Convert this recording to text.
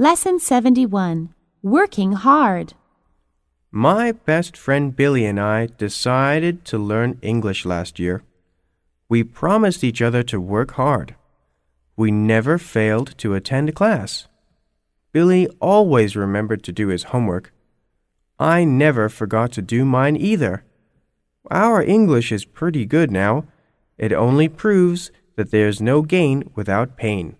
Lesson 71 Working Hard. My best friend Billy and I decided to learn English last year. We promised each other to work hard. We never failed to attend class. Billy always remembered to do his homework. I never forgot to do mine either. Our English is pretty good now. It only proves that there's no gain without pain.